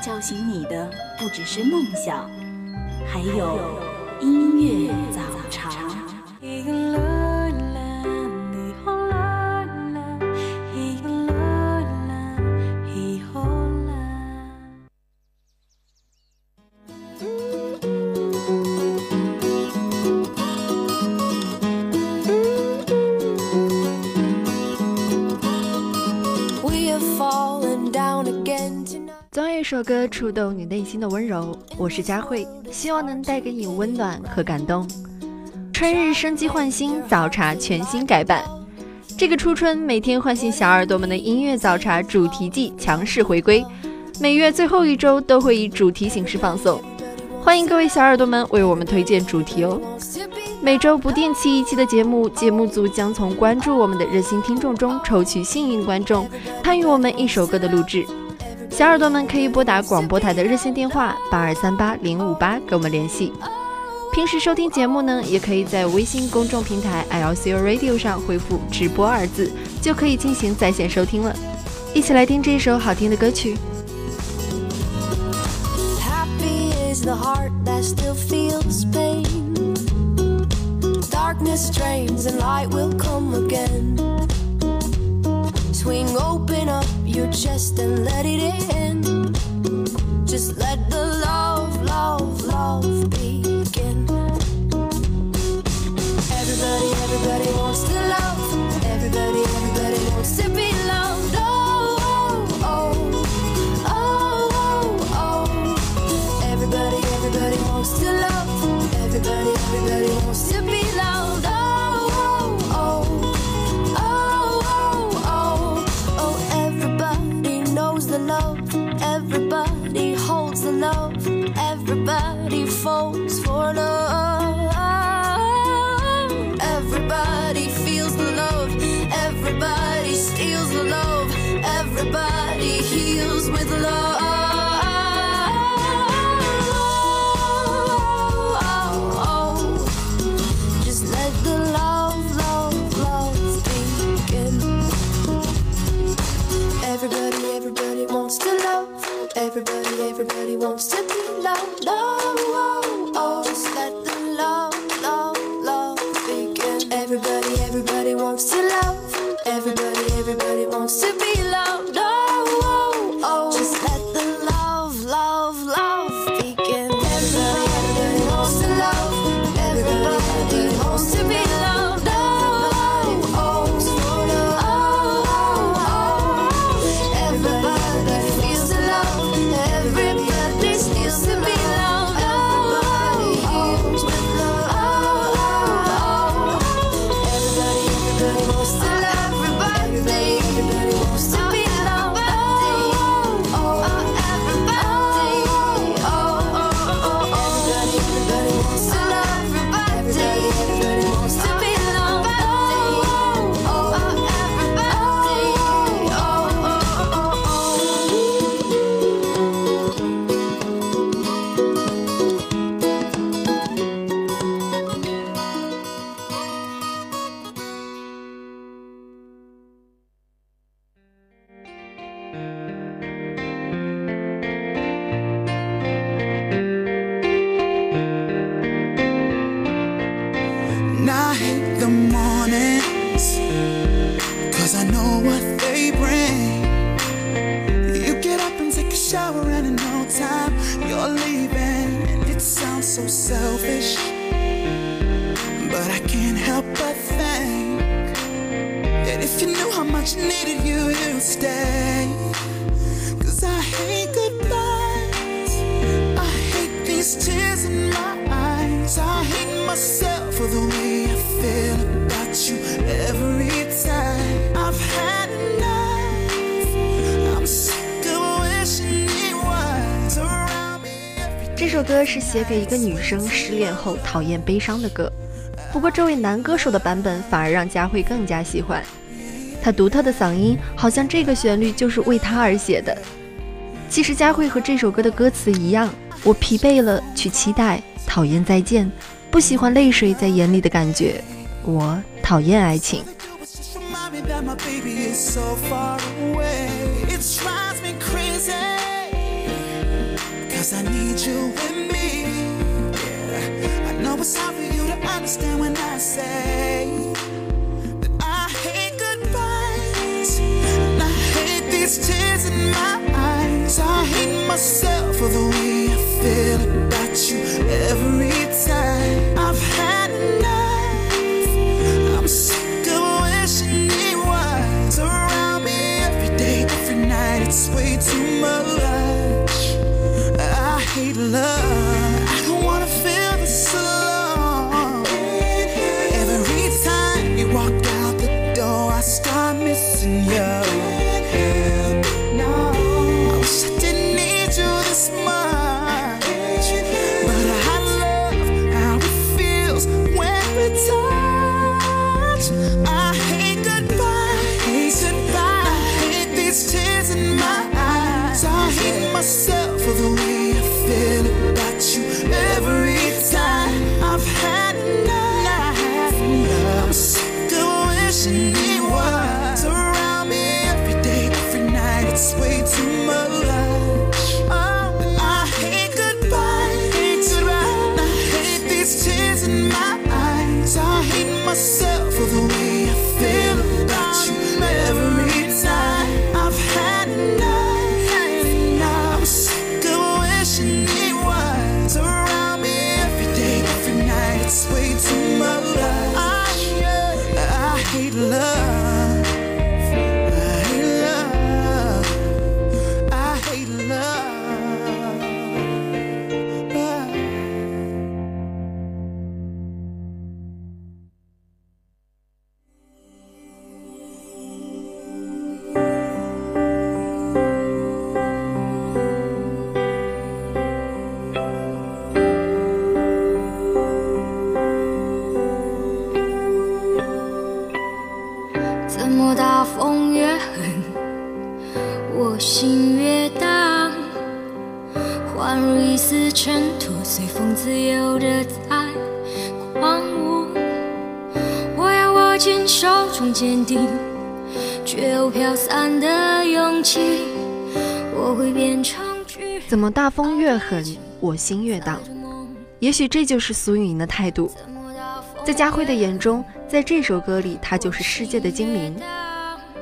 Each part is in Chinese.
叫醒你的不只是梦想，还有音乐早首歌触动你内心的温柔。我是佳慧，希望能带给你温暖和感动。春日生机焕新，早茶全新改版。这个初春，每天唤醒小耳朵们的音乐早茶主题季强势回归，每月最后一周都会以主题形式放送。欢迎各位小耳朵们为我们推荐主题哦。每周不定期一期的节目，节目组将从关注我们的热心听众中抽取幸运观众，参与我们一首歌的录制。小耳朵们可以拨打广播台的热线电话八二三八零五八跟我们联系。平时收听节目呢，也可以在微信公众平台 LCU Radio 上回复“直播”二字，就可以进行在线收听了。一起来听这一首好听的歌曲。Happy is the heart that still feels pain. Darkness drains and light will come again. Swing open up your chest and let it in. Just let the love, love, love begin. Everybody, everybody wants to love. Everybody, everybody wants to be loved. Oh, oh, oh, oh, oh. Everybody, everybody wants to love. Everybody, everybody wants to be 是写给一个女生失恋后讨厌悲伤的歌，不过这位男歌手的版本反而让佳慧更加喜欢。他独特的嗓音，好像这个旋律就是为他而写的。其实佳慧和这首歌的歌词一样，我疲惫了去期待，讨厌再见，不喜欢泪水在眼里的感觉，我讨厌爱情。Cause I need you. It's hard for you to understand when I say that I hate goodbyes. And I hate these tears in my eyes. I hate myself for the way I feel about you every time. I've had enough. I'm sick of wishing it was around me every day, every night. It's way too much. 坚定却又飘散的勇气，我会变成巨怎么大风越狠，我心越荡？也许这就是苏运莹的态度。在佳慧的眼中，在这首歌里，她就是世界的精灵。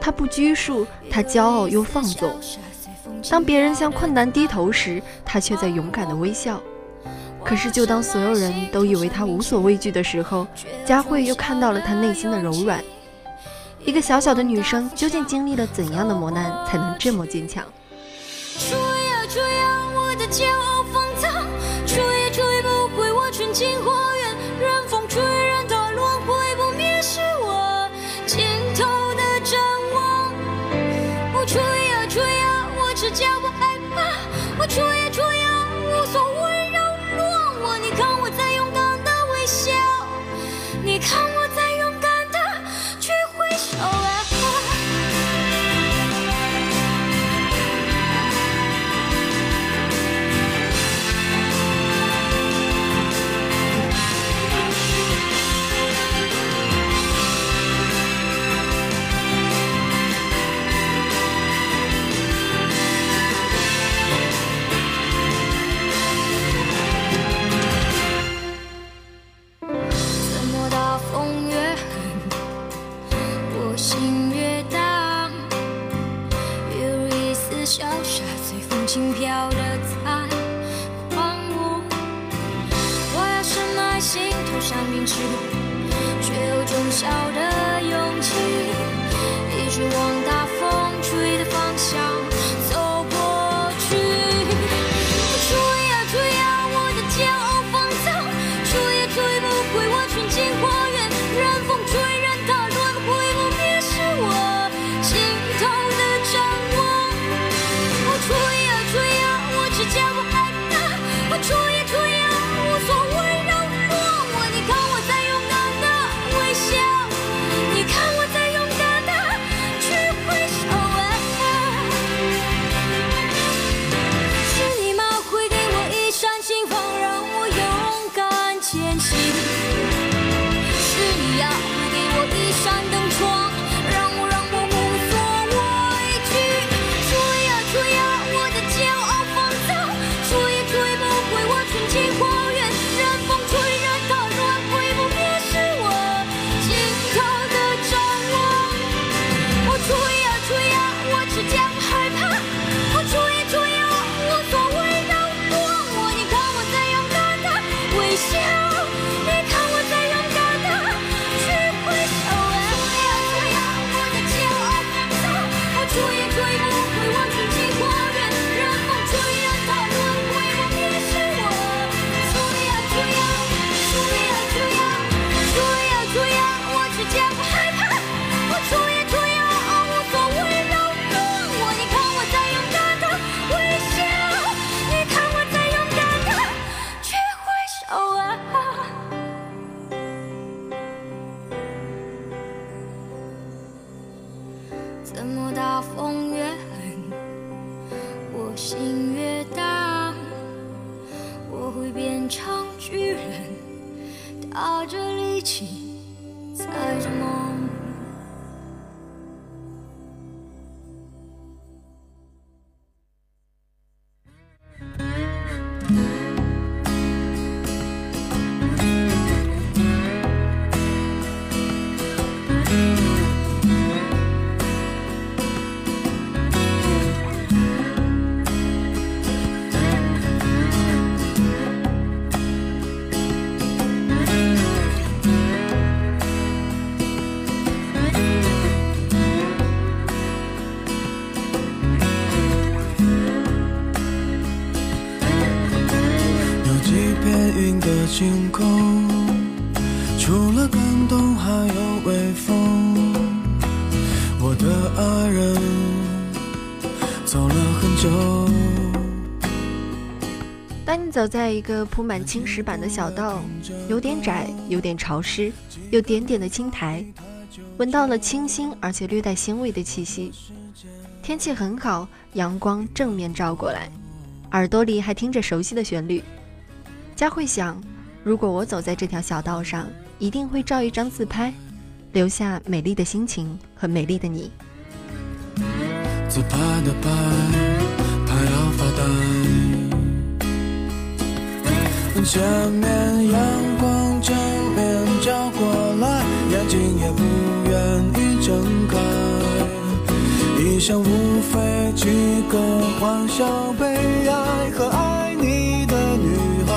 她不拘束，她骄傲又放纵。当别人向困难低头时，她却在勇敢地微笑。可是，就当所有人都以为她无所畏惧的时候，佳慧又看到了她内心的柔软。一个小小的女生，究竟经历了怎样的磨难，才能这么坚强？吹呀吹呀，我的骄傲走在一个铺满青石板的小道，有点窄，有点潮湿，有点点的青苔，闻到了清新而且略带鲜味的气息。天气很好，阳光正面照过来，耳朵里还听着熟悉的旋律。佳慧想，如果我走在这条小道上，一定会照一张自拍，留下美丽的心情和美丽的你。自拍的拍，拍到发呆。前面阳光正面照过来，眼睛也不愿意睁开。一生无非几个欢笑、悲哀和爱你的女孩。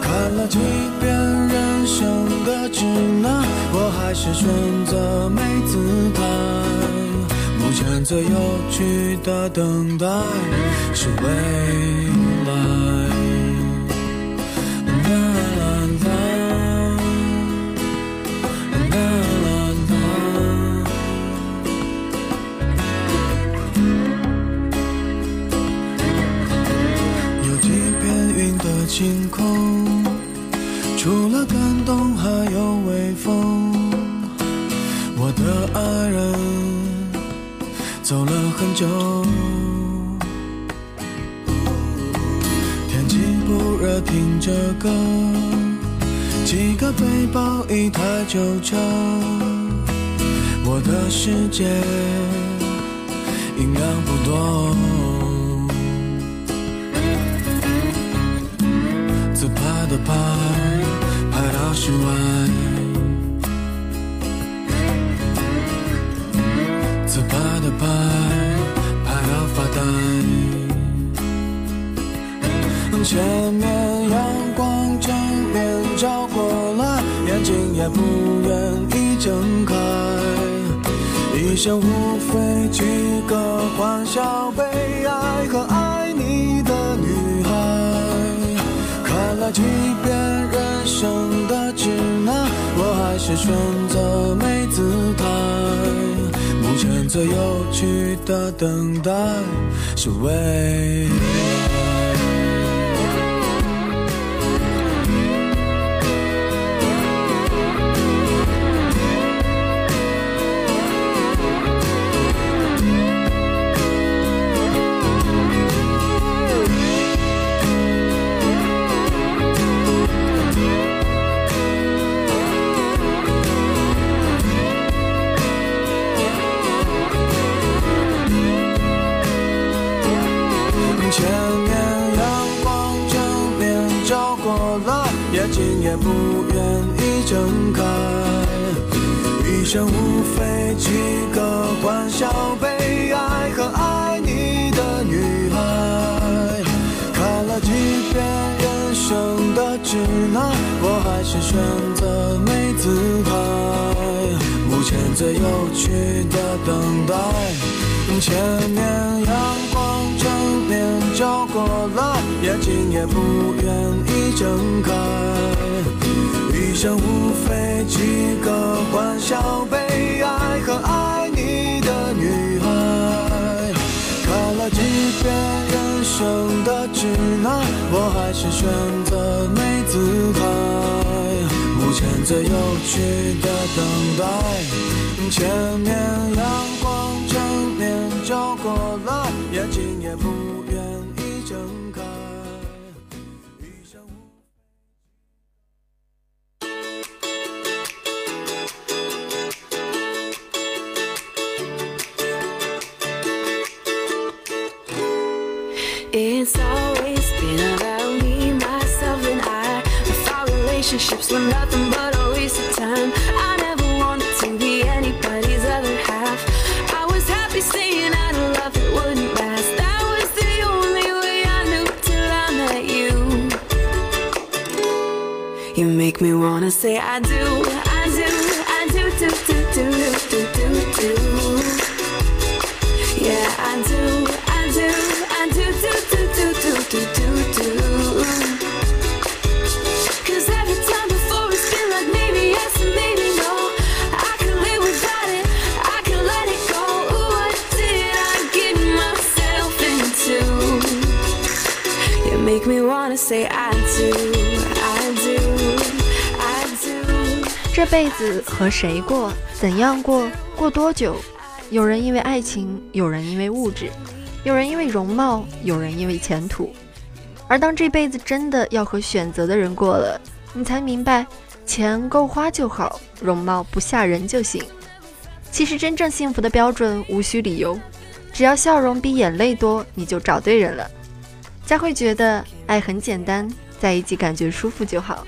看了几遍人生的指南，我还是选择没姿态。目前最有趣的等待是未来。就成我的世界，营养不多。自拍的拍，拍到室外。自拍的拍，拍到发呆。前面阳光正面照过。也不愿意睁开。一生无非几个欢笑、悲哀和爱你的女孩。看了几遍人生的指南，我还是选择没姿态。目前最有趣的等待是未也不愿意睁开。一生无非几个欢笑、悲哀和爱你的女孩。看了几遍人生的指南，我还是选择没姿态。目前最有趣的等待，前面阳光正面照过来，眼睛也不愿意睁开。一生无非几个欢笑、悲哀和爱你的女孩。看了几遍人生的指南，我还是选择没姿态。目前最有趣的等待，前面阳光正面照 wanna say I do, I do, I do, do, do, do, do, 辈子和谁过，怎样过，过多久？有人因为爱情，有人因为物质，有人因为容貌，有人因为前途。而当这辈子真的要和选择的人过了，你才明白，钱够花就好，容貌不吓人就行。其实真正幸福的标准无需理由，只要笑容比眼泪多，你就找对人了。佳慧觉得爱很简单，在一起感觉舒服就好。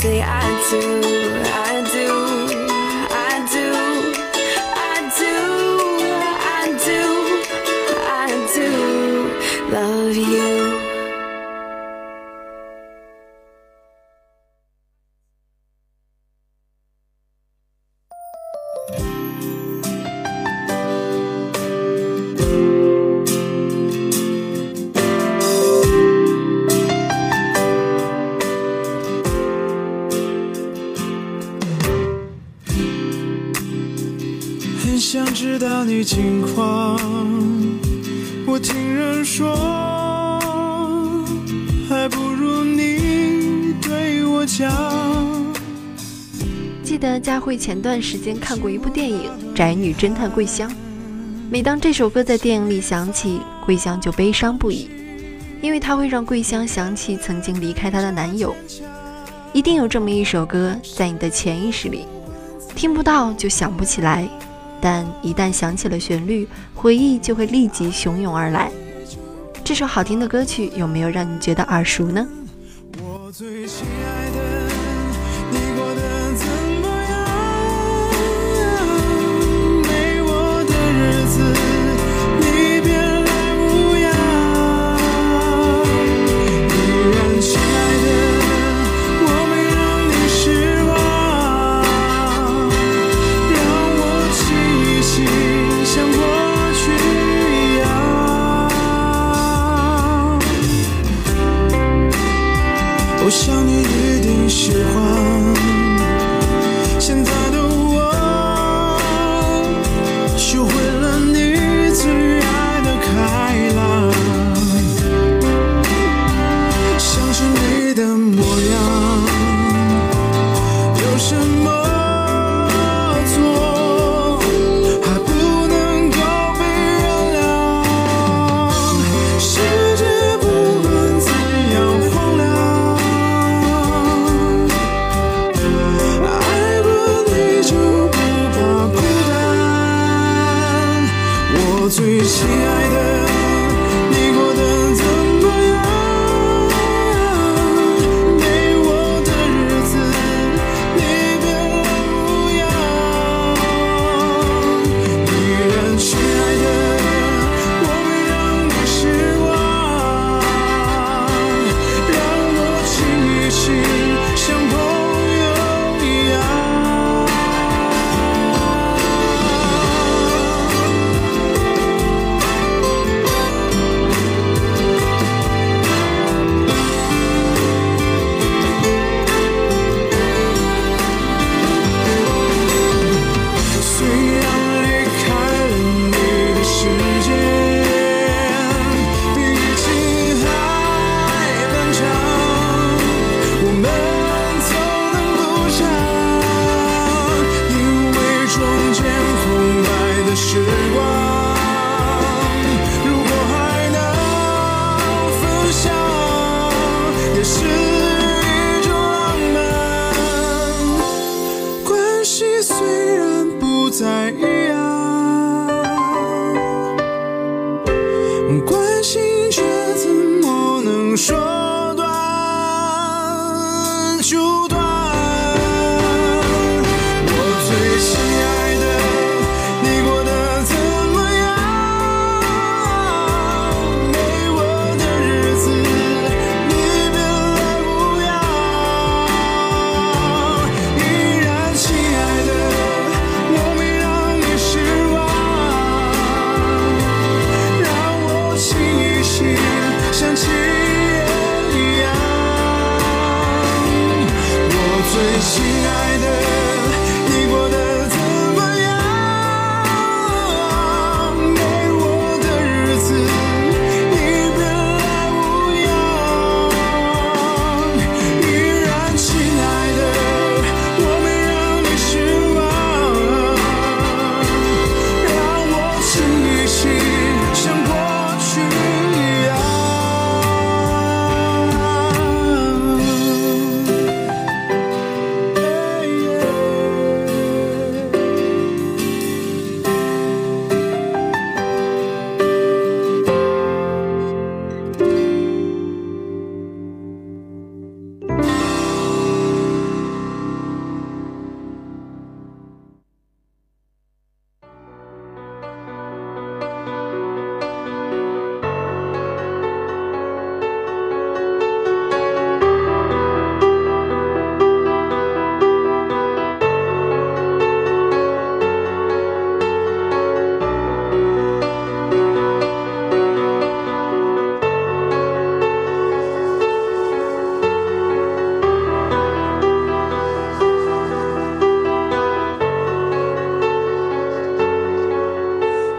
Say I do, 会前段时间看过一部电影《宅女侦探桂香》，每当这首歌在电影里响起，桂香就悲伤不已，因为它会让桂香想起曾经离开她的男友。一定有这么一首歌在你的潜意识里，听不到就想不起来，但一旦响起了旋律，回忆就会立即汹涌而来。这首好听的歌曲有没有让你觉得耳熟呢？我最就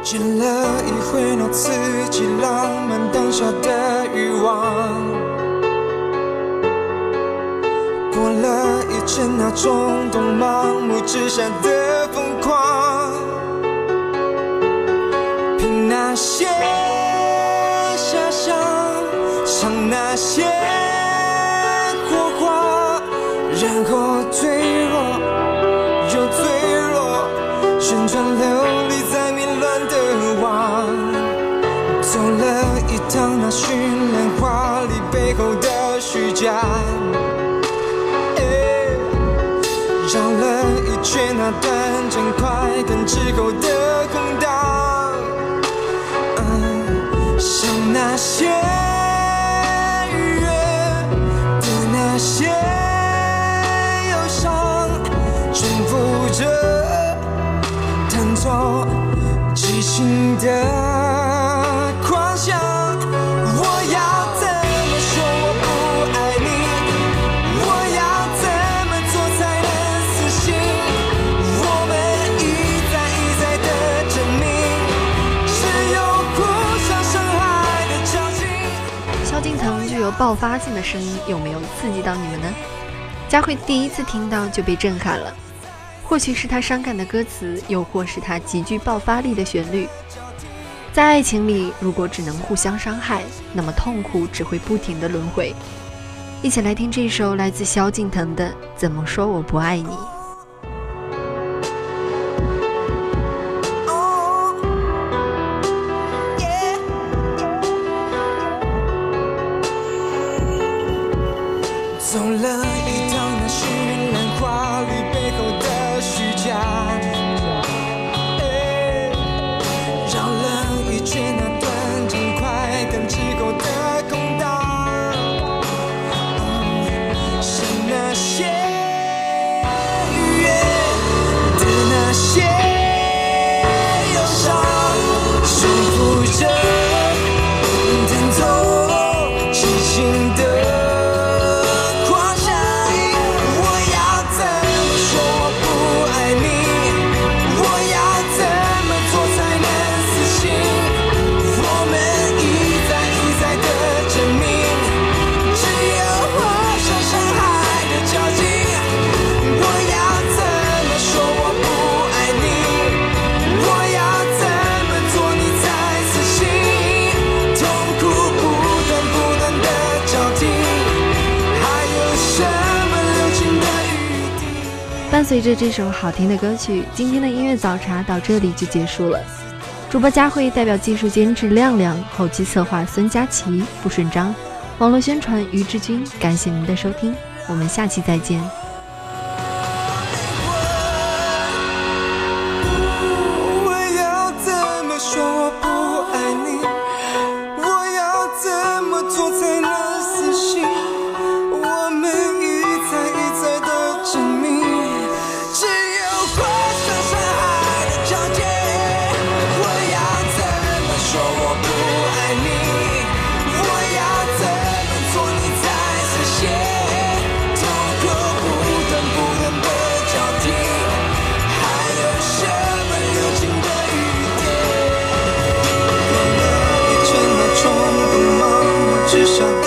戒了一回那刺激浪漫当下的欲望。过了一阵那冲动，盲目之下的疯狂，凭那些遐想，想那些火花，然后坠落又坠落，旋转流走了一趟那绚烂华丽背后的虚假。绕了一圈那短暂快感之后的空荡，嗯，像那些愉悦的那些忧伤，重复着弹奏激情的爆发性的声音，有没有刺激到你们呢？佳慧第一次听到就被震撼了，或许是她伤感的歌词，又或是她极具爆发力的旋律。在爱情里，如果只能互相伤害，那么痛苦只会不停的轮回。一起来听这首来自萧敬腾的《怎么说我不爱你》。走伴随着这首好听的歌曲，今天的音乐早茶到这里就结束了。主播佳慧代表技术监制亮亮，后期策划孙佳琪、付顺章，网络宣传于志军，感谢您的收听，我们下期再见。至少。